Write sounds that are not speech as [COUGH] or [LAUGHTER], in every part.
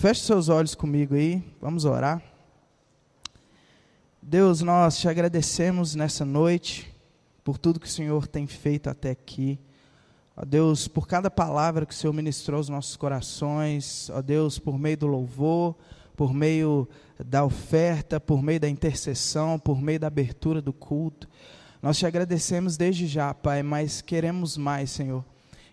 Feche seus olhos comigo aí, vamos orar. Deus, nós te agradecemos nessa noite por tudo que o Senhor tem feito até aqui. Ó Deus, por cada palavra que o Senhor ministrou aos nossos corações, ó Deus, por meio do louvor, por meio da oferta, por meio da intercessão, por meio da abertura do culto. Nós te agradecemos desde já, Pai, mas queremos mais, Senhor.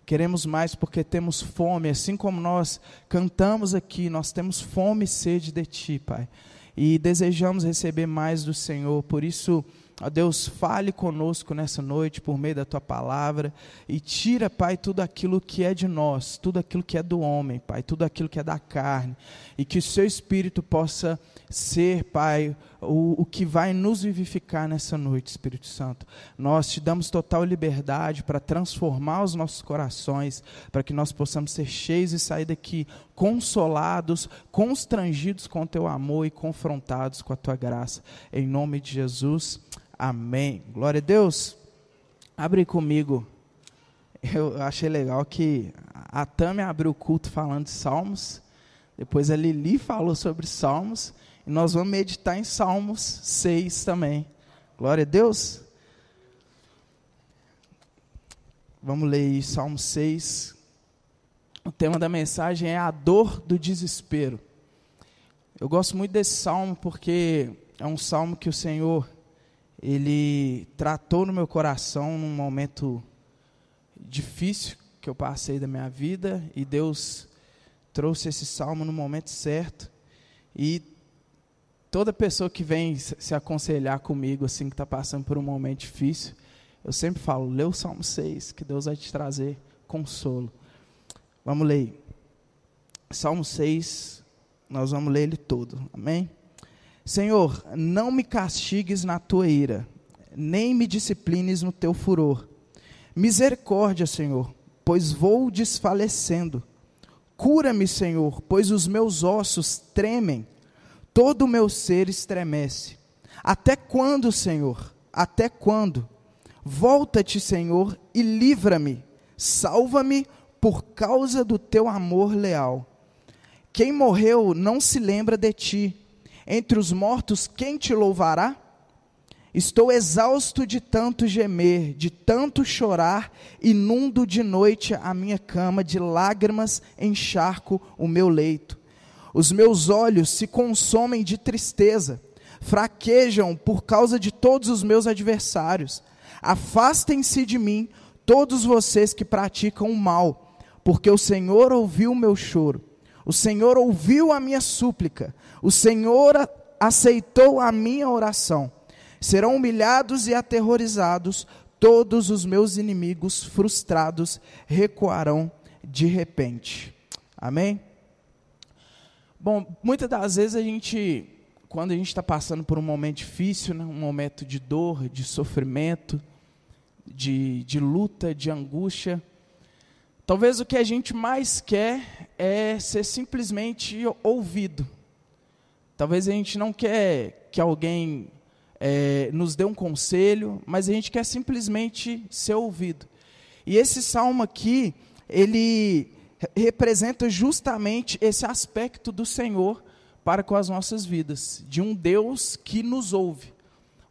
Queremos mais porque temos fome, assim como nós cantamos aqui, nós temos fome e sede de Ti, Pai. E desejamos receber mais do Senhor, por isso Ó Deus, fale conosco nessa noite por meio da tua palavra e tira, Pai, tudo aquilo que é de nós, tudo aquilo que é do homem, Pai, tudo aquilo que é da carne, e que o seu espírito possa ser, Pai, o, o que vai nos vivificar nessa noite, Espírito Santo. Nós te damos total liberdade para transformar os nossos corações, para que nós possamos ser cheios e sair daqui consolados, constrangidos com teu amor e confrontados com a tua graça. Em nome de Jesus. Amém. Glória a Deus. Abre comigo. Eu achei legal que a Tami abriu o culto falando de Salmos. Depois a Lili falou sobre Salmos. E nós vamos meditar em Salmos 6 também. Glória a Deus. Vamos ler Salmo 6. O tema da mensagem é a dor do desespero. Eu gosto muito desse salmo porque é um salmo que o Senhor ele tratou no meu coração num momento difícil que eu passei da minha vida e Deus trouxe esse salmo no momento certo e toda pessoa que vem se aconselhar comigo assim que está passando por um momento difícil eu sempre falo lê o salmo 6 que Deus vai te trazer consolo vamos ler salmo 6 nós vamos ler ele todo amém Senhor, não me castigues na tua ira, nem me disciplines no teu furor. Misericórdia, Senhor, pois vou desfalecendo. Cura-me, Senhor, pois os meus ossos tremem, todo o meu ser estremece. Até quando, Senhor? Até quando? Volta-te, Senhor, e livra-me. Salva-me por causa do teu amor leal. Quem morreu não se lembra de ti entre os mortos, quem te louvará? Estou exausto de tanto gemer, de tanto chorar, inundo de noite a minha cama, de lágrimas encharco o meu leito. Os meus olhos se consomem de tristeza, fraquejam por causa de todos os meus adversários. Afastem-se de mim, todos vocês que praticam o mal, porque o Senhor ouviu o meu choro. O Senhor ouviu a minha súplica. O Senhor aceitou a minha oração. Serão humilhados e aterrorizados todos os meus inimigos frustrados recuarão de repente. Amém? Bom, muitas das vezes a gente, quando a gente está passando por um momento difícil, né, um momento de dor, de sofrimento, de, de luta, de angústia, talvez o que a gente mais quer é ser simplesmente ouvido. Talvez a gente não quer que alguém é, nos dê um conselho, mas a gente quer simplesmente ser ouvido. E esse salmo aqui, ele representa justamente esse aspecto do Senhor para com as nossas vidas, de um Deus que nos ouve,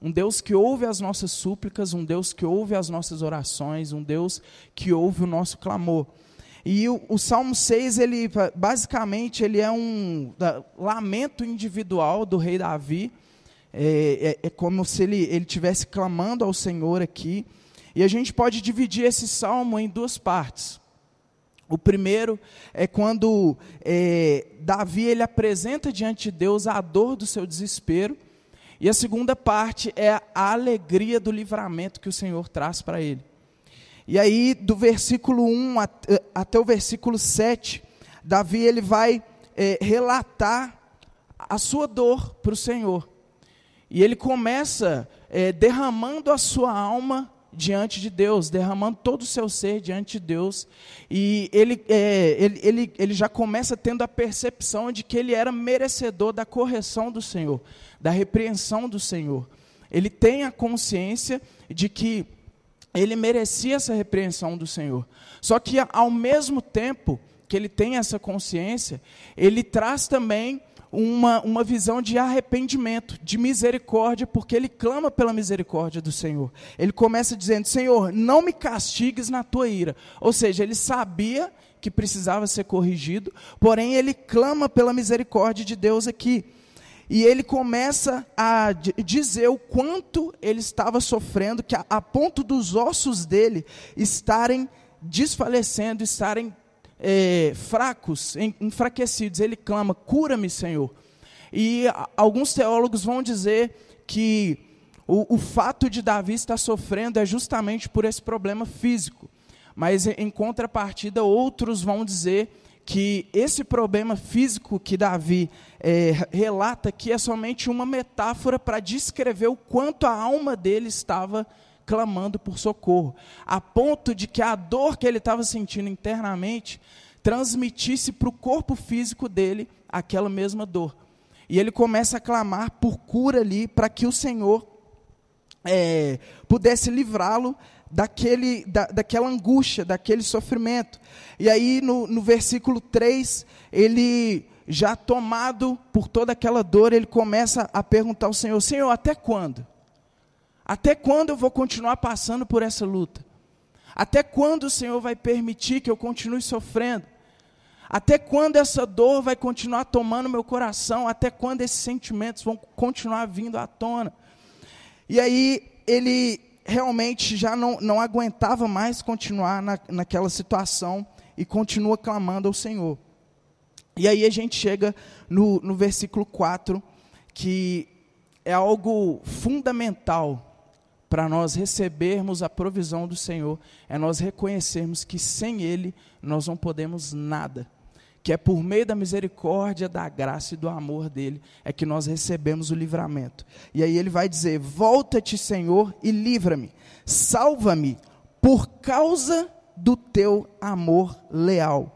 um Deus que ouve as nossas súplicas, um Deus que ouve as nossas orações, um Deus que ouve o nosso clamor. E o, o, Salmo 6, ele, basicamente, ele é um da, lamento individual do rei Davi. É, é, é como se ele ele tivesse clamando ao Senhor aqui. E a gente pode dividir esse salmo em duas partes. O primeiro é quando é, Davi ele apresenta diante de Deus a dor do seu desespero. E a segunda parte é a alegria do livramento que o Senhor traz para ele. E aí, do versículo 1 até o versículo 7, Davi ele vai é, relatar a sua dor para o Senhor. E ele começa é, derramando a sua alma diante de Deus, derramando todo o seu ser diante de Deus. E ele, é, ele, ele, ele já começa tendo a percepção de que ele era merecedor da correção do Senhor, da repreensão do Senhor. Ele tem a consciência de que ele merecia essa repreensão do Senhor. Só que ao mesmo tempo, que ele tem essa consciência, ele traz também uma, uma visão de arrependimento, de misericórdia, porque ele clama pela misericórdia do Senhor. Ele começa dizendo: Senhor, não me castigues na tua ira. Ou seja, ele sabia que precisava ser corrigido, porém ele clama pela misericórdia de Deus aqui. E ele começa a dizer o quanto ele estava sofrendo, que a, a ponto dos ossos dele estarem desfalecendo, estarem é, fracos, enfraquecidos. Ele clama: cura-me, Senhor. E alguns teólogos vão dizer que o, o fato de Davi estar sofrendo é justamente por esse problema físico. Mas em contrapartida, outros vão dizer que esse problema físico que Davi é, relata aqui é somente uma metáfora para descrever o quanto a alma dele estava clamando por socorro, a ponto de que a dor que ele estava sentindo internamente transmitisse para o corpo físico dele aquela mesma dor. E ele começa a clamar por cura ali, para que o Senhor é, pudesse livrá-lo daquele, da, daquela angústia, daquele sofrimento. E aí, no, no versículo 3, ele, já tomado por toda aquela dor, ele começa a perguntar ao Senhor: Senhor, até quando? Até quando eu vou continuar passando por essa luta? Até quando o Senhor vai permitir que eu continue sofrendo? Até quando essa dor vai continuar tomando meu coração? Até quando esses sentimentos vão continuar vindo à tona? E aí ele realmente já não, não aguentava mais continuar na, naquela situação e continua clamando ao Senhor. E aí a gente chega no, no versículo 4, que é algo fundamental para nós recebermos a provisão do Senhor, é nós reconhecermos que sem Ele nós não podemos nada. Que é por meio da misericórdia, da graça e do amor dele é que nós recebemos o livramento. E aí ele vai dizer: Volta-te, Senhor, e livra-me, salva-me, por causa do teu amor leal.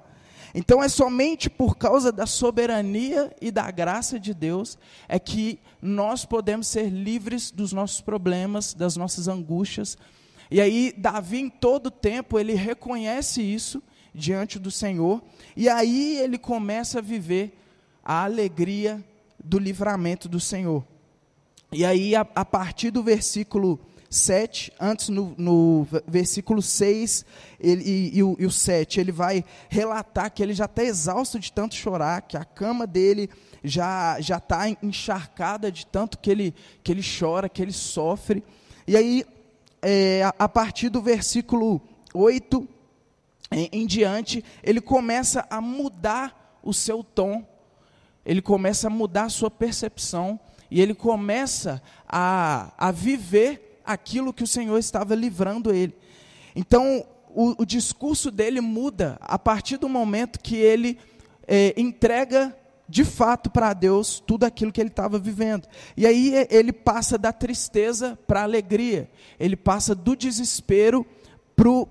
Então é somente por causa da soberania e da graça de Deus é que nós podemos ser livres dos nossos problemas, das nossas angústias. E aí Davi em todo tempo ele reconhece isso diante do Senhor e aí ele começa a viver a alegria do livramento do Senhor. E aí a, a partir do versículo 7, antes no, no versículo 6 ele, e, e, o, e o 7, ele vai relatar que ele já está exausto de tanto chorar, que a cama dele já está encharcada de tanto que ele, que ele chora, que ele sofre. E aí, é, a, a partir do versículo 8 em, em diante, ele começa a mudar o seu tom, ele começa a mudar a sua percepção, e ele começa a, a viver aquilo que o Senhor estava livrando ele. Então, o, o discurso dele muda a partir do momento que ele é, entrega de fato para Deus tudo aquilo que ele estava vivendo. E aí é, ele passa da tristeza para a alegria, ele passa do desespero para o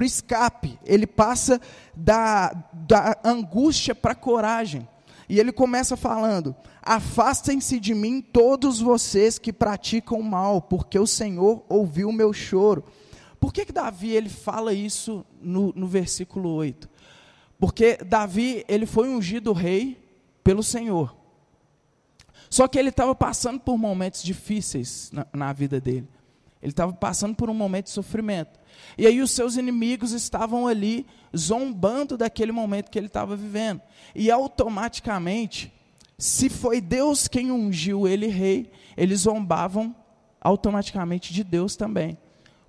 escape, ele passa da, da angústia para a coragem. E ele começa falando: Afastem-se de mim todos vocês que praticam mal, porque o Senhor ouviu o meu choro. Por que, que Davi ele fala isso no, no versículo 8? Porque Davi ele foi ungido rei pelo Senhor. Só que ele estava passando por momentos difíceis na, na vida dele. Ele estava passando por um momento de sofrimento. E aí os seus inimigos estavam ali zombando daquele momento que ele estava vivendo. E automaticamente, se foi Deus quem ungiu ele rei, eles zombavam automaticamente de Deus também.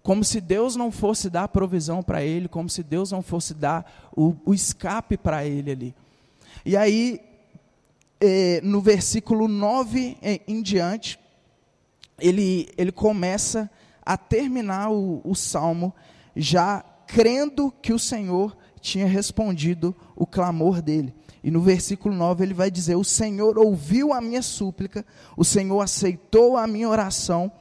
Como se Deus não fosse dar provisão para ele, como se Deus não fosse dar o, o escape para ele ali. E aí, eh, no versículo 9 em, em diante, ele, ele começa a terminar o, o salmo já crendo que o Senhor tinha respondido o clamor dele. E no versículo 9 ele vai dizer: O Senhor ouviu a minha súplica, o Senhor aceitou a minha oração,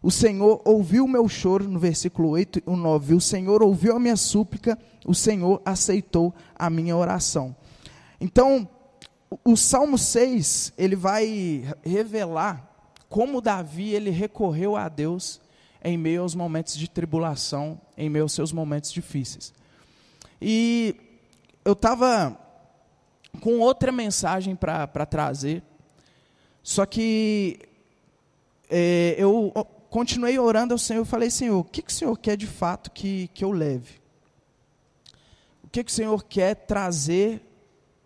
o Senhor ouviu o meu choro, no versículo 8 e 9. O Senhor ouviu a minha súplica, o Senhor aceitou a minha oração. Então, o Salmo 6, ele vai revelar como Davi ele recorreu a Deus em meio aos momentos de tribulação, em meio aos seus momentos difíceis. E eu estava com outra mensagem para trazer, só que é, eu continuei orando ao Senhor e falei, Senhor, o que, que o Senhor quer de fato que, que eu leve? O que, que o Senhor quer trazer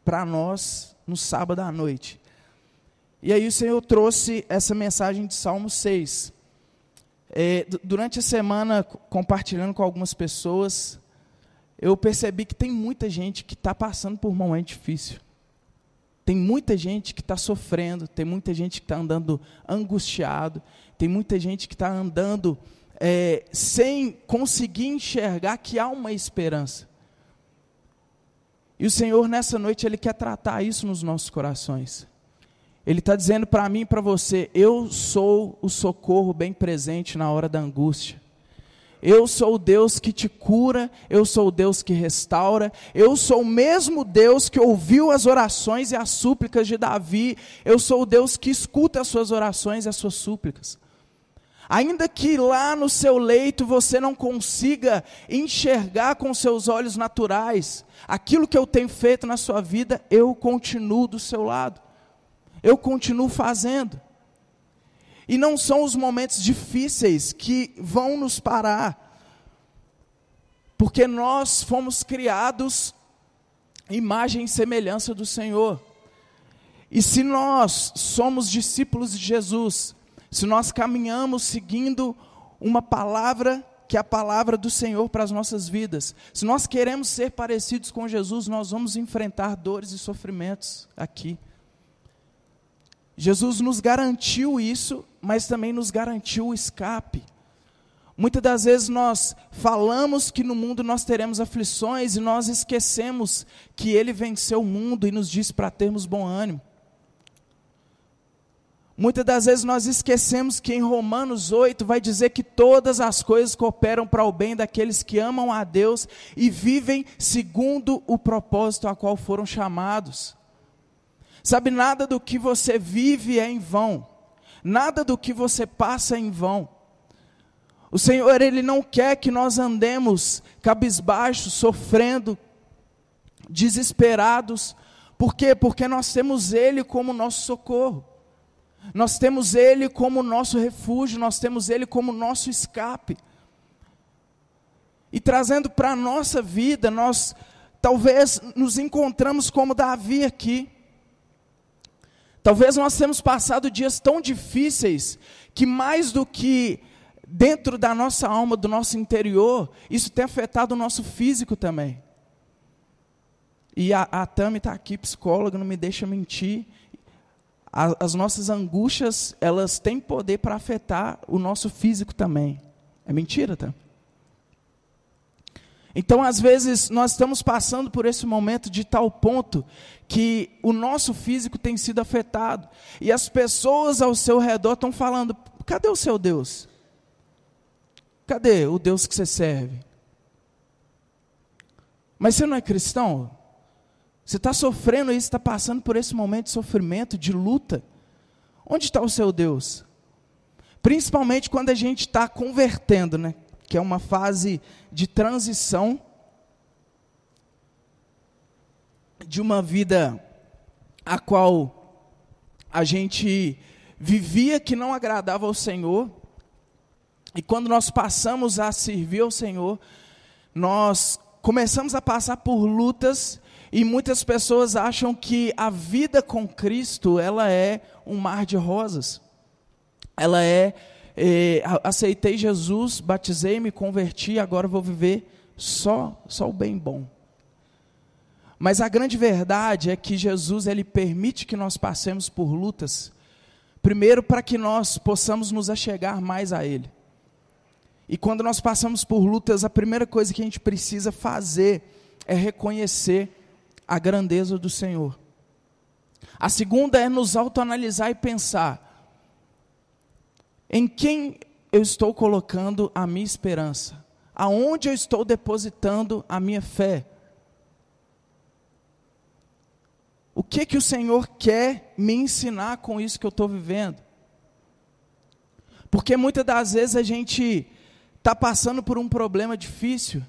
para nós no sábado à noite? E aí o Senhor trouxe essa mensagem de Salmo 6. É, durante a semana, compartilhando com algumas pessoas, eu percebi que tem muita gente que está passando por um momento difícil. Tem muita gente que está sofrendo, tem muita gente que está andando angustiado, tem muita gente que está andando é, sem conseguir enxergar que há uma esperança. E o Senhor, nessa noite, Ele quer tratar isso nos nossos corações. Ele está dizendo para mim e para você: eu sou o socorro bem presente na hora da angústia. Eu sou o Deus que te cura, eu sou o Deus que restaura, eu sou o mesmo Deus que ouviu as orações e as súplicas de Davi, eu sou o Deus que escuta as suas orações e as suas súplicas. Ainda que lá no seu leito você não consiga enxergar com seus olhos naturais aquilo que eu tenho feito na sua vida, eu continuo do seu lado eu continuo fazendo. E não são os momentos difíceis que vão nos parar, porque nós fomos criados imagem e semelhança do Senhor. E se nós somos discípulos de Jesus, se nós caminhamos seguindo uma palavra que é a palavra do Senhor para as nossas vidas, se nós queremos ser parecidos com Jesus, nós vamos enfrentar dores e sofrimentos aqui. Jesus nos garantiu isso, mas também nos garantiu o escape. Muitas das vezes nós falamos que no mundo nós teremos aflições e nós esquecemos que Ele venceu o mundo e nos disse para termos bom ânimo. Muitas das vezes nós esquecemos que em Romanos 8 vai dizer que todas as coisas cooperam para o bem daqueles que amam a Deus e vivem segundo o propósito a qual foram chamados. Sabe, nada do que você vive é em vão. Nada do que você passa é em vão. O Senhor, Ele não quer que nós andemos cabisbaixos, sofrendo, desesperados. Por quê? Porque nós temos Ele como nosso socorro. Nós temos Ele como nosso refúgio, nós temos Ele como nosso escape. E trazendo para a nossa vida, nós talvez nos encontramos como Davi aqui. Talvez nós tenhamos passado dias tão difíceis que mais do que dentro da nossa alma, do nosso interior, isso tem afetado o nosso físico também. E a, a Tami está aqui, psicóloga, não me deixa mentir. A, as nossas angústias, elas têm poder para afetar o nosso físico também. É mentira, Tami? Então, às vezes, nós estamos passando por esse momento de tal ponto que o nosso físico tem sido afetado. E as pessoas ao seu redor estão falando: cadê o seu Deus? Cadê o Deus que você serve? Mas você não é cristão? Você está sofrendo isso, está passando por esse momento de sofrimento, de luta. Onde está o seu Deus? Principalmente quando a gente está convertendo, né? Que é uma fase de transição de uma vida a qual a gente vivia que não agradava ao Senhor, e quando nós passamos a servir ao Senhor, nós começamos a passar por lutas e muitas pessoas acham que a vida com Cristo, ela é um mar de rosas. Ela é eh, aceitei Jesus, batizei, me converti, agora vou viver só, só o bem bom. Mas a grande verdade é que Jesus ele permite que nós passemos por lutas, primeiro para que nós possamos nos achegar mais a Ele. E quando nós passamos por lutas, a primeira coisa que a gente precisa fazer é reconhecer a grandeza do Senhor. A segunda é nos autoanalisar e pensar: em quem eu estou colocando a minha esperança? Aonde eu estou depositando a minha fé? O que que o Senhor quer me ensinar com isso que eu estou vivendo? Porque muitas das vezes a gente está passando por um problema difícil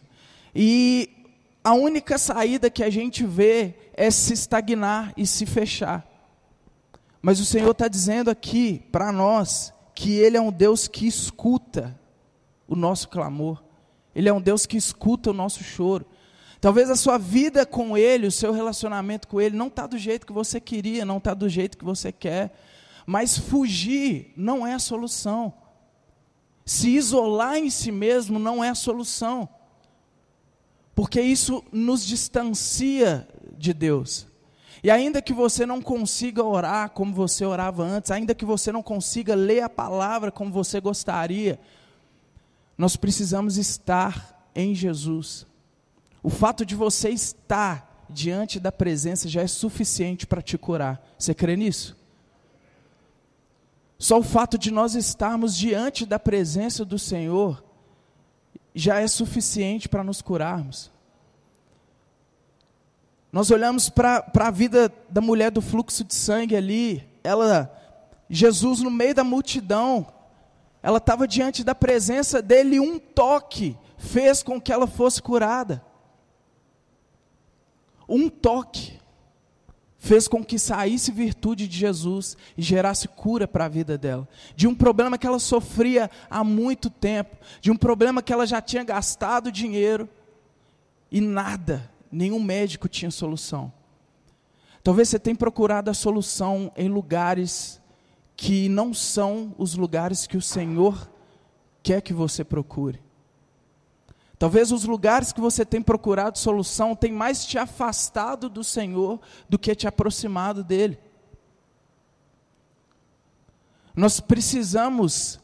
e a única saída que a gente vê é se estagnar e se fechar. Mas o Senhor está dizendo aqui para nós que Ele é um Deus que escuta o nosso clamor, Ele é um Deus que escuta o nosso choro. Talvez a sua vida com Ele, o seu relacionamento com Ele, não está do jeito que você queria, não está do jeito que você quer, mas fugir não é a solução. Se isolar em si mesmo não é a solução, porque isso nos distancia de Deus. E ainda que você não consiga orar como você orava antes, ainda que você não consiga ler a palavra como você gostaria, nós precisamos estar em Jesus. O fato de você estar diante da presença já é suficiente para te curar. Você crê nisso? Só o fato de nós estarmos diante da presença do Senhor já é suficiente para nos curarmos. Nós olhamos para a vida da mulher do fluxo de sangue ali, ela, Jesus no meio da multidão, ela estava diante da presença dele um toque fez com que ela fosse curada. Um toque fez com que saísse virtude de Jesus e gerasse cura para a vida dela. De um problema que ela sofria há muito tempo, de um problema que ela já tinha gastado dinheiro e nada nenhum médico tinha solução. Talvez você tenha procurado a solução em lugares que não são os lugares que o Senhor quer que você procure. Talvez os lugares que você tem procurado solução tenham mais te afastado do Senhor do que te aproximado dele. Nós precisamos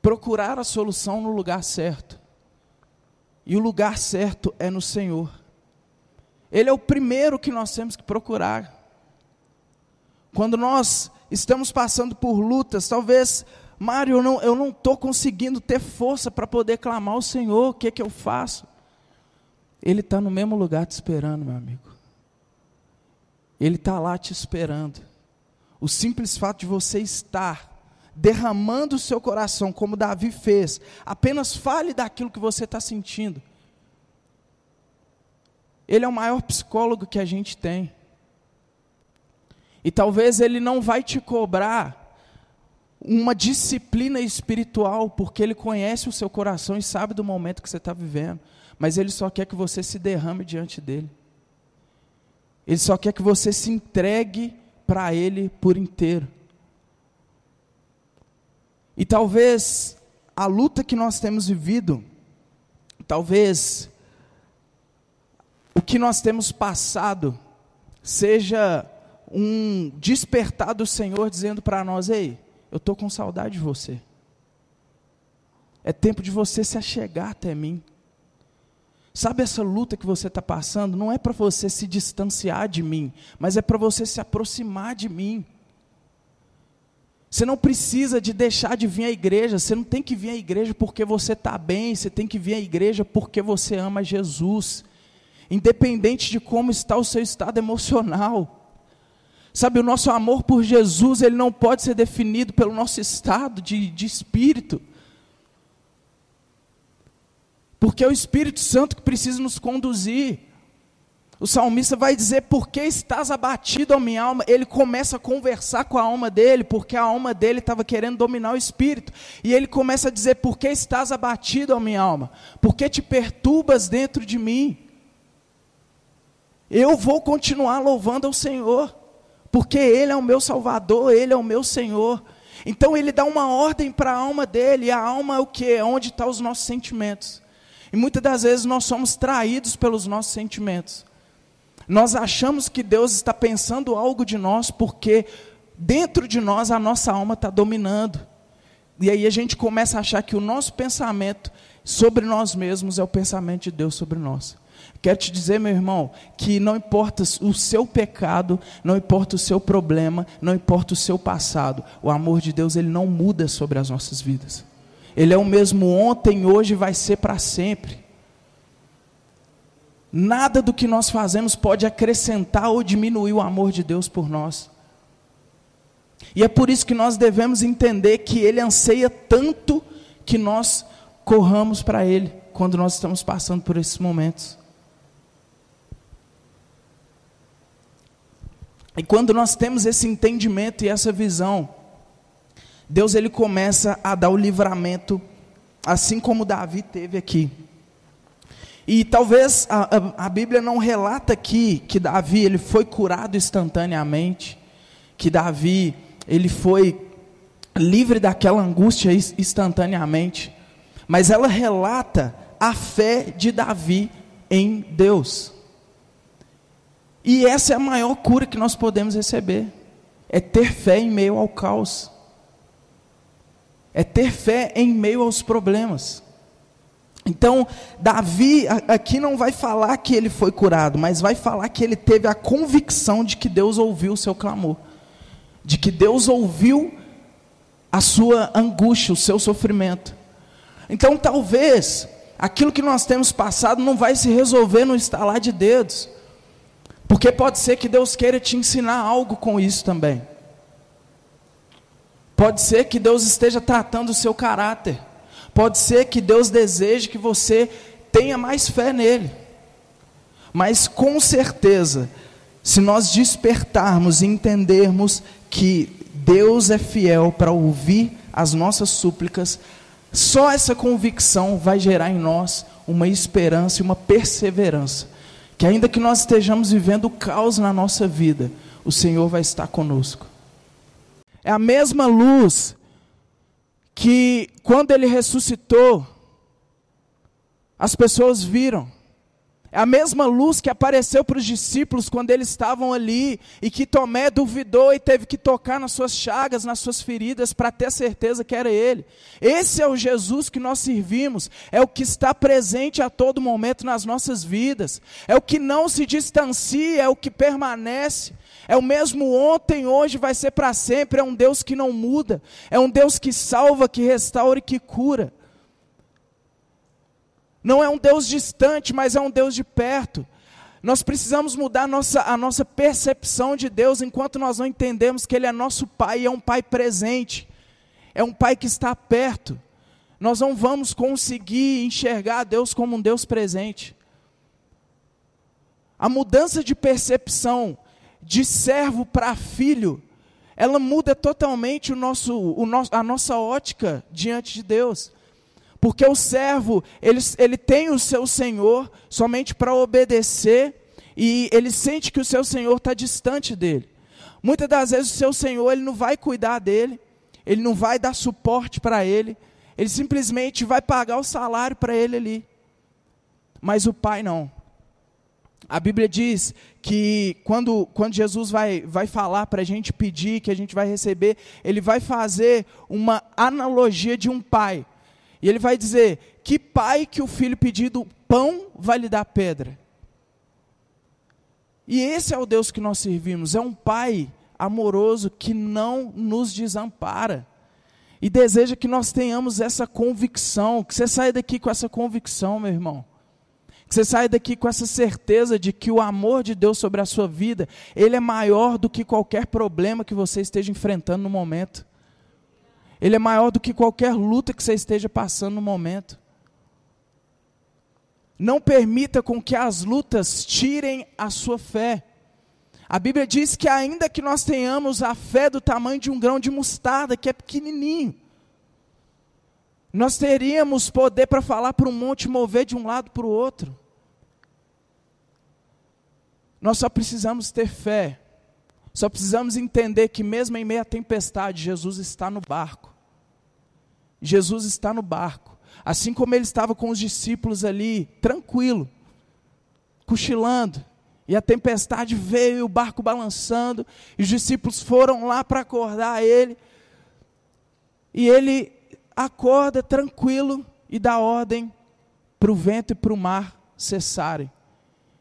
procurar a solução no lugar certo. E o lugar certo é no Senhor. Ele é o primeiro que nós temos que procurar. Quando nós estamos passando por lutas, talvez, Mário, eu não estou conseguindo ter força para poder clamar ao Senhor, o que, que eu faço? Ele está no mesmo lugar te esperando, meu amigo. Ele está lá te esperando. O simples fato de você estar derramando o seu coração, como Davi fez, apenas fale daquilo que você está sentindo ele é o maior psicólogo que a gente tem. E talvez ele não vai te cobrar uma disciplina espiritual, porque ele conhece o seu coração e sabe do momento que você está vivendo. Mas ele só quer que você se derrame diante dele. Ele só quer que você se entregue para ele por inteiro. E talvez a luta que nós temos vivido, talvez o que nós temos passado seja um despertar do Senhor dizendo para nós: ei, eu estou com saudade de você. É tempo de você se achegar até mim. Sabe essa luta que você está passando? Não é para você se distanciar de mim, mas é para você se aproximar de mim. Você não precisa de deixar de vir à igreja, você não tem que vir à igreja porque você está bem, você tem que vir à igreja porque você ama Jesus independente de como está o seu estado emocional. Sabe, o nosso amor por Jesus, ele não pode ser definido pelo nosso estado de, de espírito. Porque é o Espírito Santo que precisa nos conduzir. O salmista vai dizer: Por que estás abatido, a minha alma? Ele começa a conversar com a alma dele, porque a alma dele estava querendo dominar o espírito. E ele começa a dizer: Por que estás abatido, a minha alma? Por que te perturbas dentro de mim? Eu vou continuar louvando ao Senhor, porque Ele é o meu Salvador, Ele é o meu Senhor. Então Ele dá uma ordem para a alma dele, e a alma é o que? É onde estão os nossos sentimentos. E muitas das vezes nós somos traídos pelos nossos sentimentos. Nós achamos que Deus está pensando algo de nós, porque dentro de nós a nossa alma está dominando. E aí a gente começa a achar que o nosso pensamento sobre nós mesmos é o pensamento de Deus sobre nós. Quero te dizer, meu irmão, que não importa o seu pecado, não importa o seu problema, não importa o seu passado, o amor de Deus ele não muda sobre as nossas vidas. Ele é o mesmo ontem, hoje vai ser para sempre. Nada do que nós fazemos pode acrescentar ou diminuir o amor de Deus por nós. E é por isso que nós devemos entender que Ele anseia tanto que nós corramos para Ele quando nós estamos passando por esses momentos. E quando nós temos esse entendimento e essa visão, Deus ele começa a dar o livramento, assim como Davi teve aqui. E talvez a, a, a, Bíblia não relata aqui que Davi ele foi curado instantaneamente, que Davi ele foi livre daquela angústia instantaneamente, mas ela relata a fé de Davi em Deus. E essa é a maior cura que nós podemos receber, é ter fé em meio ao caos, é ter fé em meio aos problemas. Então, Davi aqui não vai falar que ele foi curado, mas vai falar que ele teve a convicção de que Deus ouviu o seu clamor, de que Deus ouviu a sua angústia, o seu sofrimento. Então, talvez aquilo que nós temos passado não vai se resolver no estalar de dedos, porque pode ser que Deus queira te ensinar algo com isso também. Pode ser que Deus esteja tratando o seu caráter. Pode ser que Deus deseje que você tenha mais fé nele. Mas com certeza, se nós despertarmos e entendermos que Deus é fiel para ouvir as nossas súplicas, só essa convicção vai gerar em nós uma esperança e uma perseverança. Que ainda que nós estejamos vivendo o caos na nossa vida, o Senhor vai estar conosco. É a mesma luz que quando ele ressuscitou, as pessoas viram. A mesma luz que apareceu para os discípulos quando eles estavam ali e que Tomé duvidou e teve que tocar nas suas chagas, nas suas feridas, para ter certeza que era ele. Esse é o Jesus que nós servimos, é o que está presente a todo momento nas nossas vidas, é o que não se distancia, é o que permanece. É o mesmo ontem, hoje, vai ser para sempre. É um Deus que não muda. É um Deus que salva, que restaura e que cura. Não é um Deus distante, mas é um Deus de perto. Nós precisamos mudar a nossa, a nossa percepção de Deus enquanto nós não entendemos que Ele é nosso Pai e é um Pai presente. É um Pai que está perto. Nós não vamos conseguir enxergar Deus como um Deus presente. A mudança de percepção de servo para filho, ela muda totalmente o nosso, o nosso, a nossa ótica diante de Deus. Porque o servo, ele, ele tem o seu senhor somente para obedecer e ele sente que o seu senhor está distante dele. Muitas das vezes o seu senhor ele não vai cuidar dele, ele não vai dar suporte para ele, ele simplesmente vai pagar o salário para ele ali. Mas o pai não. A Bíblia diz que quando, quando Jesus vai, vai falar para a gente pedir, que a gente vai receber, ele vai fazer uma analogia de um pai. E ele vai dizer: Que pai que o filho pedido pão vai lhe dar pedra? E esse é o Deus que nós servimos, é um pai amoroso que não nos desampara. E deseja que nós tenhamos essa convicção, que você saia daqui com essa convicção, meu irmão que você saia daqui com essa certeza de que o amor de Deus sobre a sua vida, ele é maior do que qualquer problema que você esteja enfrentando no momento. Ele é maior do que qualquer luta que você esteja passando no momento. Não permita com que as lutas tirem a sua fé. A Bíblia diz que ainda que nós tenhamos a fé do tamanho de um grão de mostarda, que é pequenininho, nós teríamos poder para falar para um monte mover de um lado para o outro. Nós só precisamos ter fé. Só precisamos entender que mesmo em meio à tempestade, Jesus está no barco. Jesus está no barco. Assim como ele estava com os discípulos ali, tranquilo, cochilando. E a tempestade veio, o barco balançando, e os discípulos foram lá para acordar ele. E ele acorda tranquilo e dá ordem para o vento e para o mar cessarem.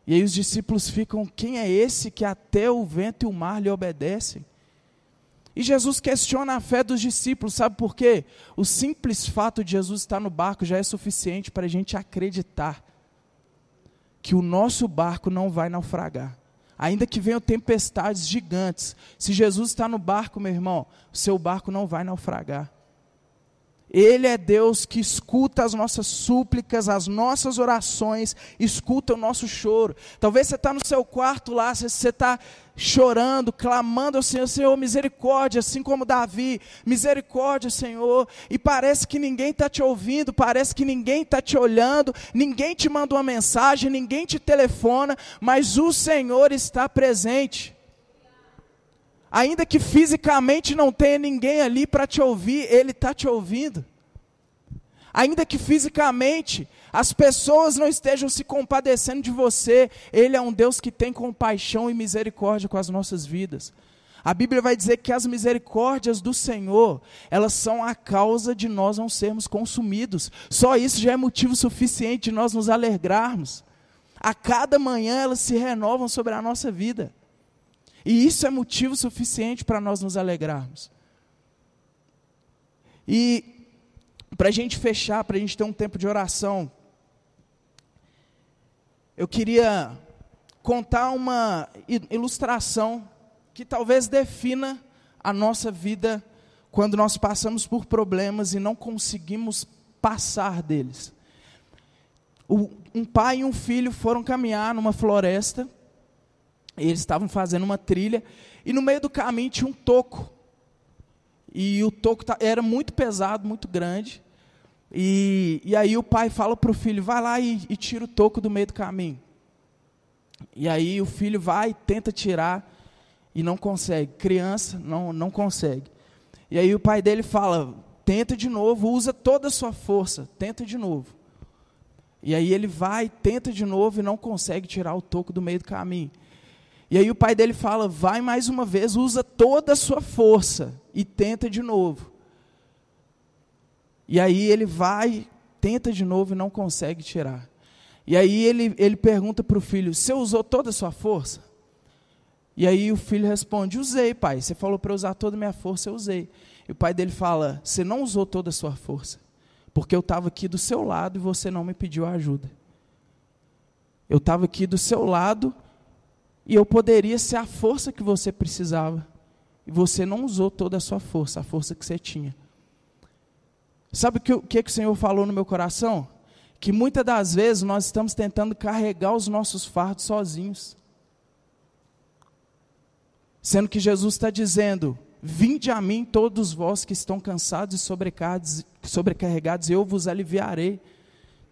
E aí os discípulos ficam: quem é esse que até o vento e o mar lhe obedecem? E Jesus questiona a fé dos discípulos, sabe por quê? O simples fato de Jesus estar no barco já é suficiente para a gente acreditar que o nosso barco não vai naufragar. Ainda que venham tempestades gigantes, se Jesus está no barco, meu irmão, o seu barco não vai naufragar. Ele é Deus que escuta as nossas súplicas, as nossas orações, escuta o nosso choro. Talvez você está no seu quarto lá, você está chorando, clamando ao Senhor, Senhor, misericórdia, assim como Davi, misericórdia, Senhor. E parece que ninguém está te ouvindo, parece que ninguém está te olhando, ninguém te manda uma mensagem, ninguém te telefona, mas o Senhor está presente. Ainda que fisicamente não tenha ninguém ali para te ouvir, Ele está te ouvindo. Ainda que fisicamente as pessoas não estejam se compadecendo de você, Ele é um Deus que tem compaixão e misericórdia com as nossas vidas. A Bíblia vai dizer que as misericórdias do Senhor, elas são a causa de nós não sermos consumidos. Só isso já é motivo suficiente de nós nos alegrarmos. A cada manhã elas se renovam sobre a nossa vida. E isso é motivo suficiente para nós nos alegrarmos. E para a gente fechar, para a gente ter um tempo de oração, eu queria contar uma ilustração que talvez defina a nossa vida quando nós passamos por problemas e não conseguimos passar deles. um pai e um filho foram caminhar numa floresta eles estavam fazendo uma trilha e no meio do caminho tinha um toco. E o toco era muito pesado, muito grande. E, e aí o pai fala para o filho: vai lá e, e tira o toco do meio do caminho. E aí o filho vai, tenta tirar e não consegue. Criança não, não consegue. E aí o pai dele fala: tenta de novo, usa toda a sua força, tenta de novo. E aí ele vai, tenta de novo e não consegue tirar o toco do meio do caminho. E aí o pai dele fala: vai mais uma vez, usa toda a sua força e tenta de novo. E aí ele vai, tenta de novo e não consegue tirar. E aí ele, ele pergunta para o filho: Você usou toda a sua força? E aí o filho responde: Usei, pai. Você falou para usar toda a minha força, eu usei. E o pai dele fala: Você não usou toda a sua força, porque eu estava aqui do seu lado e você não me pediu ajuda. Eu estava aqui do seu lado e eu poderia ser a força que você precisava. E você não usou toda a sua força, a força que você tinha. Sabe o que, que, que o Senhor falou no meu coração? Que muitas das vezes nós estamos tentando carregar os nossos fardos sozinhos. Sendo que Jesus está dizendo: Vinde a mim todos vós que estão cansados e sobrecarregados, eu vos aliviarei.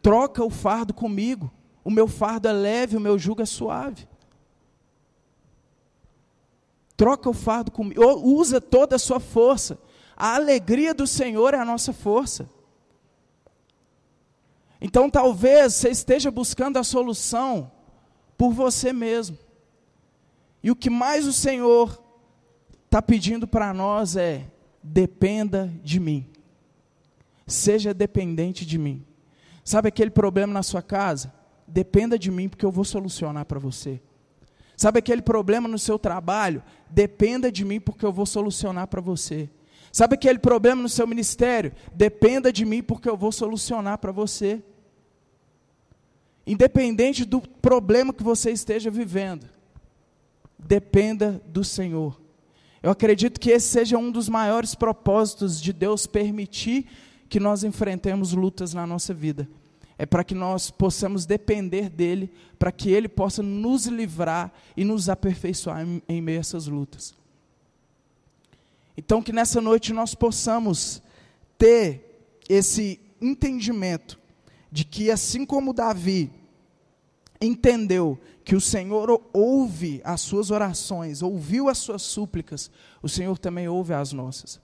Troca o fardo comigo. O meu fardo é leve, o meu jugo é suave. Troca o fardo comigo, usa toda a sua força. A alegria do Senhor é a nossa força. Então talvez você esteja buscando a solução por você mesmo. E o que mais o Senhor está pedindo para nós é: dependa de mim. Seja dependente de mim. Sabe aquele problema na sua casa? Dependa de mim, porque eu vou solucionar para você. Sabe aquele problema no seu trabalho? Dependa de mim porque eu vou solucionar para você. Sabe aquele problema no seu ministério? Dependa de mim porque eu vou solucionar para você. Independente do problema que você esteja vivendo, dependa do Senhor. Eu acredito que esse seja um dos maiores propósitos de Deus permitir que nós enfrentemos lutas na nossa vida é para que nós possamos depender dele, para que ele possa nos livrar e nos aperfeiçoar em, em meio a essas lutas. Então, que nessa noite nós possamos ter esse entendimento de que, assim como Davi entendeu que o Senhor ouve as suas orações, ouviu as suas súplicas, o Senhor também ouve as nossas.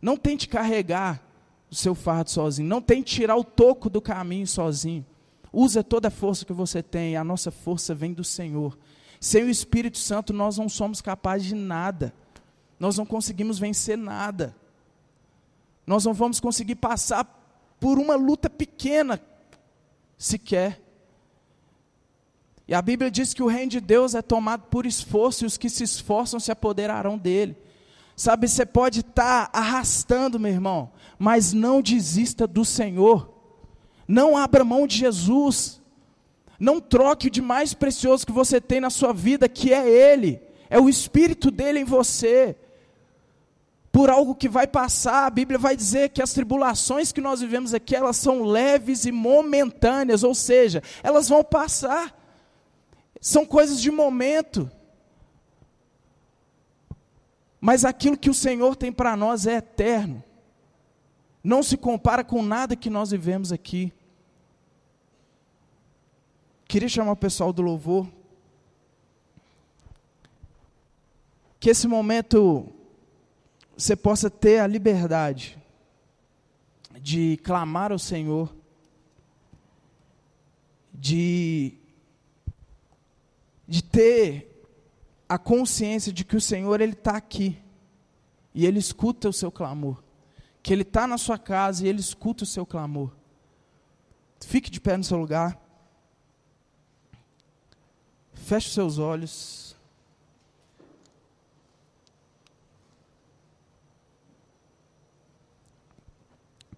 Não tente carregar o seu fardo sozinho. Não tente tirar o toco do caminho sozinho. Usa toda a força que você tem. A nossa força vem do Senhor. Sem o Espírito Santo, nós não somos capazes de nada. Nós não conseguimos vencer nada. Nós não vamos conseguir passar por uma luta pequena sequer. E a Bíblia diz que o reino de Deus é tomado por esforço e os que se esforçam se apoderarão dele. Sabe, você pode estar tá arrastando, meu irmão, mas não desista do Senhor. Não abra mão de Jesus. Não troque o de mais precioso que você tem na sua vida, que é Ele, é o Espírito dele em você. por algo que vai passar. A Bíblia vai dizer que as tribulações que nós vivemos aqui, elas são leves e momentâneas, ou seja, elas vão passar. São coisas de momento. Mas aquilo que o Senhor tem para nós é eterno. Não se compara com nada que nós vivemos aqui. Queria chamar o pessoal do louvor. Que esse momento você possa ter a liberdade de clamar ao Senhor, de, de ter a consciência de que o Senhor ele está aqui e ele escuta o seu clamor, que ele está na sua casa e ele escuta o seu clamor. Fique de pé no seu lugar. Feche os seus olhos.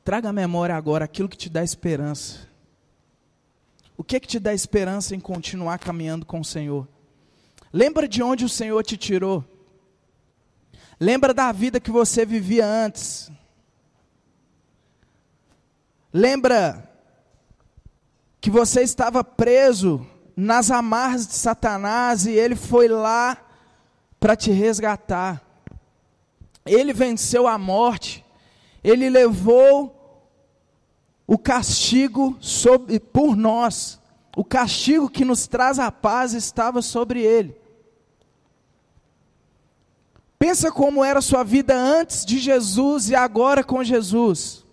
Traga à memória agora aquilo que te dá esperança. O que, que te dá esperança em continuar caminhando com o Senhor? Lembra de onde o Senhor te tirou? Lembra da vida que você vivia antes? Lembra que você estava preso nas amarras de Satanás e ele foi lá para te resgatar. Ele venceu a morte, ele levou o castigo sobre, por nós. O castigo que nos traz a paz estava sobre ele. Pensa como era a sua vida antes de Jesus e agora com Jesus.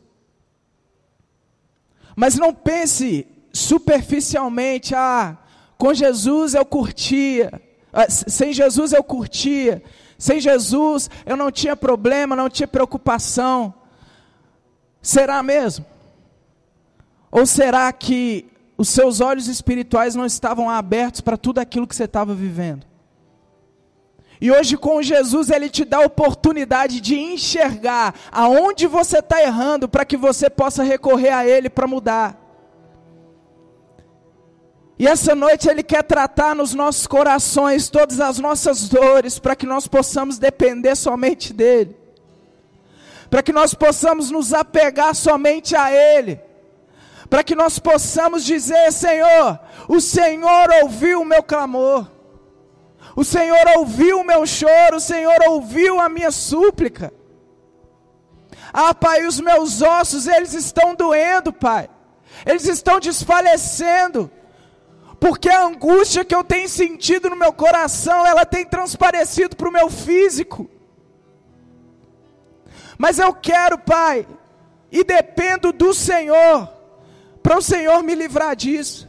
Mas não pense superficialmente, ah, com Jesus eu curtia, ah, sem Jesus eu curtia, sem Jesus eu não tinha problema, não tinha preocupação. Será mesmo? Ou será que os seus olhos espirituais não estavam abertos para tudo aquilo que você estava vivendo? E hoje com Jesus ele te dá a oportunidade de enxergar aonde você está errando para que você possa recorrer a Ele para mudar. E essa noite Ele quer tratar nos nossos corações todas as nossas dores, para que nós possamos depender somente dEle, para que nós possamos nos apegar somente a Ele, para que nós possamos dizer: Senhor, o Senhor ouviu o meu clamor, o Senhor ouviu o meu choro, o Senhor ouviu a minha súplica. Ah, Pai, os meus ossos, eles estão doendo, Pai, eles estão desfalecendo porque a angústia que eu tenho sentido no meu coração, ela tem transparecido para o meu físico. Mas eu quero, Pai, e dependo do Senhor, para o Senhor me livrar disso.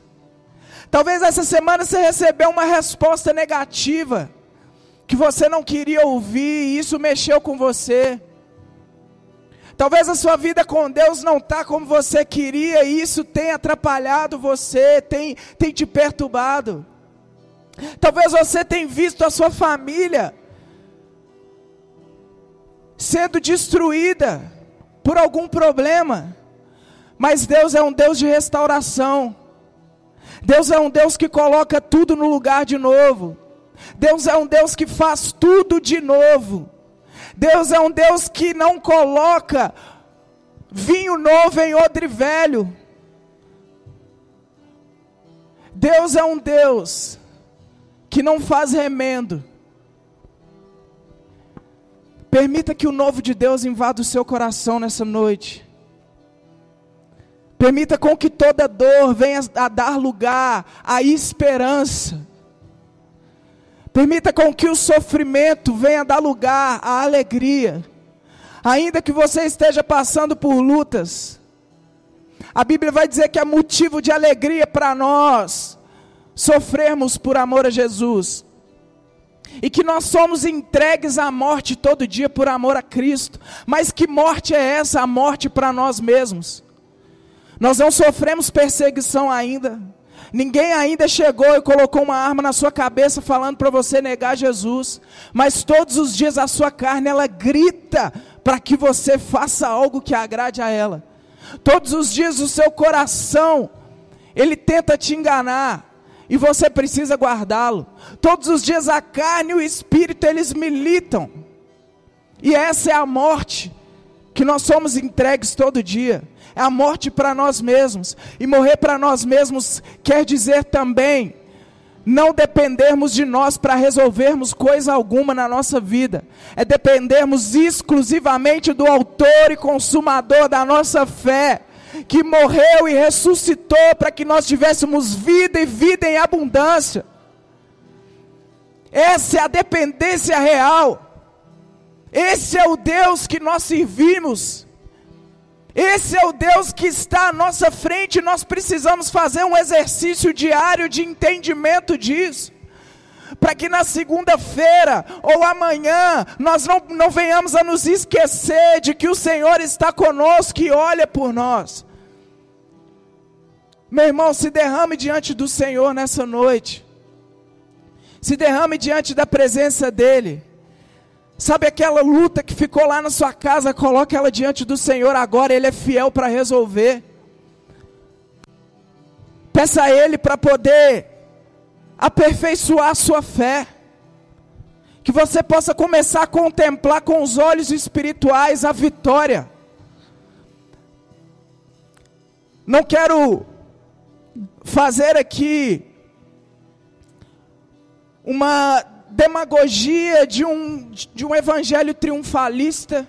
Talvez essa semana você recebeu uma resposta negativa, que você não queria ouvir, e isso mexeu com você. Talvez a sua vida com Deus não está como você queria e isso tem atrapalhado você, tem, tem te perturbado. Talvez você tenha visto a sua família sendo destruída por algum problema, mas Deus é um Deus de restauração. Deus é um Deus que coloca tudo no lugar de novo. Deus é um Deus que faz tudo de novo. Deus é um Deus que não coloca vinho novo em odre velho. Deus é um Deus que não faz remendo. Permita que o novo de Deus invada o seu coração nessa noite. Permita com que toda dor venha a dar lugar à esperança. Permita com que o sofrimento venha dar lugar à alegria. Ainda que você esteja passando por lutas, a Bíblia vai dizer que é motivo de alegria para nós sofrermos por amor a Jesus. E que nós somos entregues à morte todo dia por amor a Cristo. Mas que morte é essa? A morte para nós mesmos. Nós não sofremos perseguição ainda. Ninguém ainda chegou e colocou uma arma na sua cabeça falando para você negar Jesus, mas todos os dias a sua carne ela grita para que você faça algo que agrade a ela. Todos os dias o seu coração ele tenta te enganar e você precisa guardá-lo. Todos os dias a carne e o espírito eles militam. E essa é a morte que nós somos entregues todo dia. É a morte para nós mesmos. E morrer para nós mesmos quer dizer também não dependermos de nós para resolvermos coisa alguma na nossa vida. É dependermos exclusivamente do autor e consumador da nossa fé, que morreu e ressuscitou para que nós tivéssemos vida e vida em abundância. Essa é a dependência real. Esse é o Deus que nós servimos. Esse é o Deus que está à nossa frente. Nós precisamos fazer um exercício diário de entendimento disso. Para que na segunda-feira ou amanhã nós não, não venhamos a nos esquecer de que o Senhor está conosco e olha por nós. Meu irmão, se derrame diante do Senhor nessa noite. Se derrame diante da presença dEle. Sabe aquela luta que ficou lá na sua casa, coloque ela diante do Senhor agora, Ele é fiel para resolver. Peça a Ele para poder aperfeiçoar a sua fé. Que você possa começar a contemplar com os olhos espirituais a vitória. Não quero fazer aqui uma demagogia de um, de um evangelho triunfalista,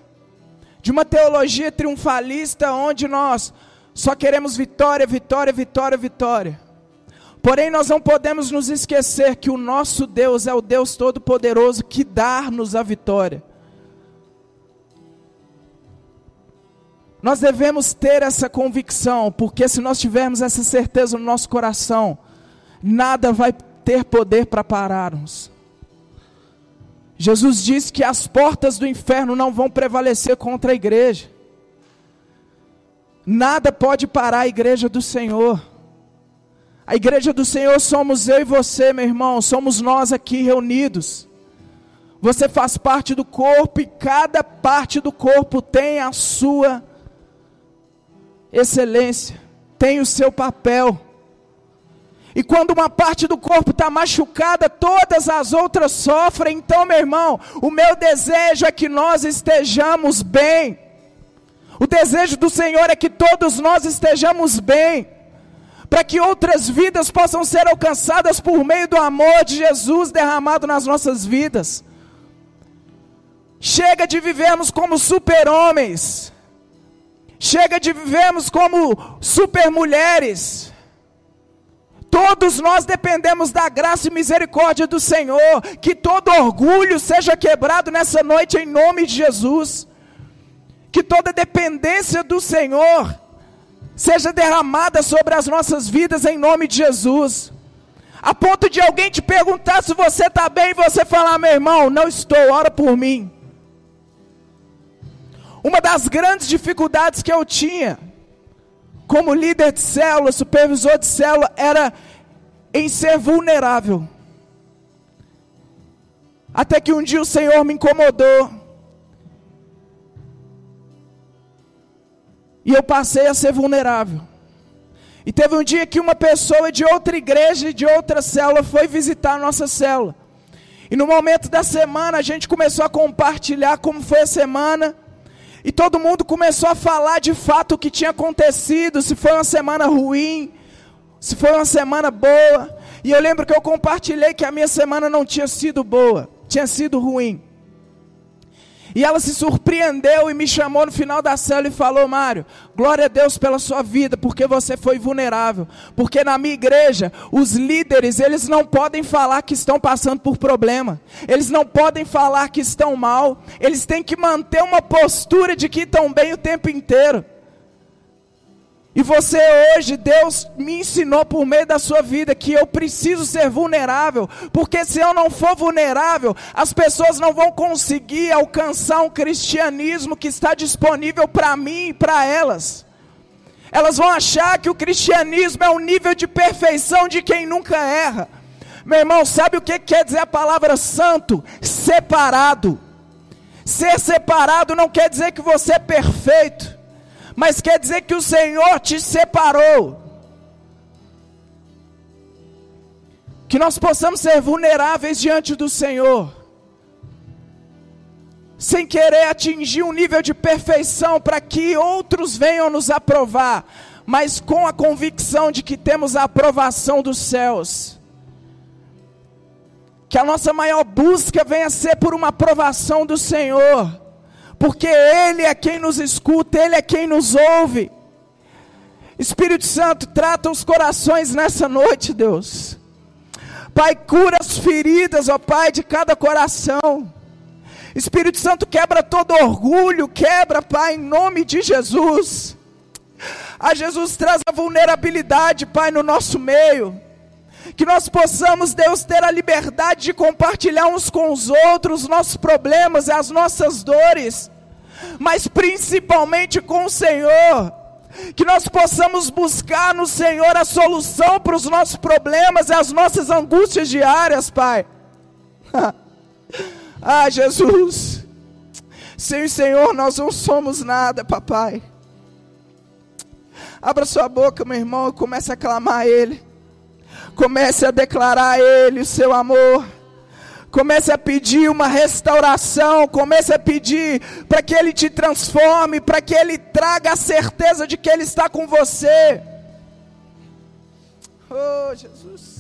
de uma teologia triunfalista, onde nós só queremos vitória, vitória, vitória, vitória. Porém, nós não podemos nos esquecer que o nosso Deus é o Deus Todo-Poderoso que dá-nos a vitória. Nós devemos ter essa convicção, porque se nós tivermos essa certeza no nosso coração, nada vai ter poder para parar-nos. Jesus disse que as portas do inferno não vão prevalecer contra a igreja. Nada pode parar a igreja do Senhor. A igreja do Senhor somos eu e você, meu irmão, somos nós aqui reunidos. Você faz parte do corpo e cada parte do corpo tem a sua excelência, tem o seu papel. E quando uma parte do corpo está machucada, todas as outras sofrem. Então, meu irmão, o meu desejo é que nós estejamos bem. O desejo do Senhor é que todos nós estejamos bem. Para que outras vidas possam ser alcançadas por meio do amor de Jesus derramado nas nossas vidas. Chega de vivermos como super-homens. Chega de vivermos como super-mulheres Todos nós dependemos da graça e misericórdia do Senhor. Que todo orgulho seja quebrado nessa noite em nome de Jesus. Que toda dependência do Senhor seja derramada sobre as nossas vidas em nome de Jesus. A ponto de alguém te perguntar se você está bem e você falar, meu irmão, não estou, ora por mim. Uma das grandes dificuldades que eu tinha como líder de célula, supervisor de célula, era em ser vulnerável. Até que um dia o Senhor me incomodou. E eu passei a ser vulnerável. E teve um dia que uma pessoa de outra igreja, de outra célula, foi visitar a nossa célula. E no momento da semana a gente começou a compartilhar como foi a semana. E todo mundo começou a falar de fato o que tinha acontecido, se foi uma semana ruim, se foi uma semana boa. E eu lembro que eu compartilhei que a minha semana não tinha sido boa, tinha sido ruim. E ela se surpreendeu e me chamou no final da célula e falou: Mário, glória a Deus pela sua vida, porque você foi vulnerável. Porque na minha igreja, os líderes, eles não podem falar que estão passando por problema. Eles não podem falar que estão mal. Eles têm que manter uma postura de que estão bem o tempo inteiro. E você hoje, Deus me ensinou por meio da sua vida que eu preciso ser vulnerável, porque se eu não for vulnerável, as pessoas não vão conseguir alcançar um cristianismo que está disponível para mim e para elas. Elas vão achar que o cristianismo é o nível de perfeição de quem nunca erra. Meu irmão, sabe o que quer dizer a palavra santo? Separado. Ser separado não quer dizer que você é perfeito mas quer dizer que o Senhor te separou. Que nós possamos ser vulneráveis diante do Senhor. sem querer atingir um nível de perfeição para que outros venham nos aprovar, mas com a convicção de que temos a aprovação dos céus. Que a nossa maior busca venha ser por uma aprovação do Senhor, porque Ele é quem nos escuta, Ele é quem nos ouve. Espírito Santo, trata os corações nessa noite, Deus. Pai, cura as feridas, ó Pai, de cada coração. Espírito Santo, quebra todo orgulho, quebra, Pai, em nome de Jesus. A Jesus traz a vulnerabilidade, Pai, no nosso meio. Que nós possamos, Deus, ter a liberdade de compartilhar uns com os outros os nossos problemas e as nossas dores, mas principalmente com o Senhor. Que nós possamos buscar no Senhor a solução para os nossos problemas e as nossas angústias diárias, Pai. [LAUGHS] Ah, Jesus, sem o Senhor nós não somos nada, papai. Abra sua boca, meu irmão, e comece a clamar a Ele. Comece a declarar a Ele o seu amor. Comece a pedir uma restauração. Comece a pedir para que Ele te transforme, para que Ele traga a certeza de que Ele está com você. Oh, Jesus.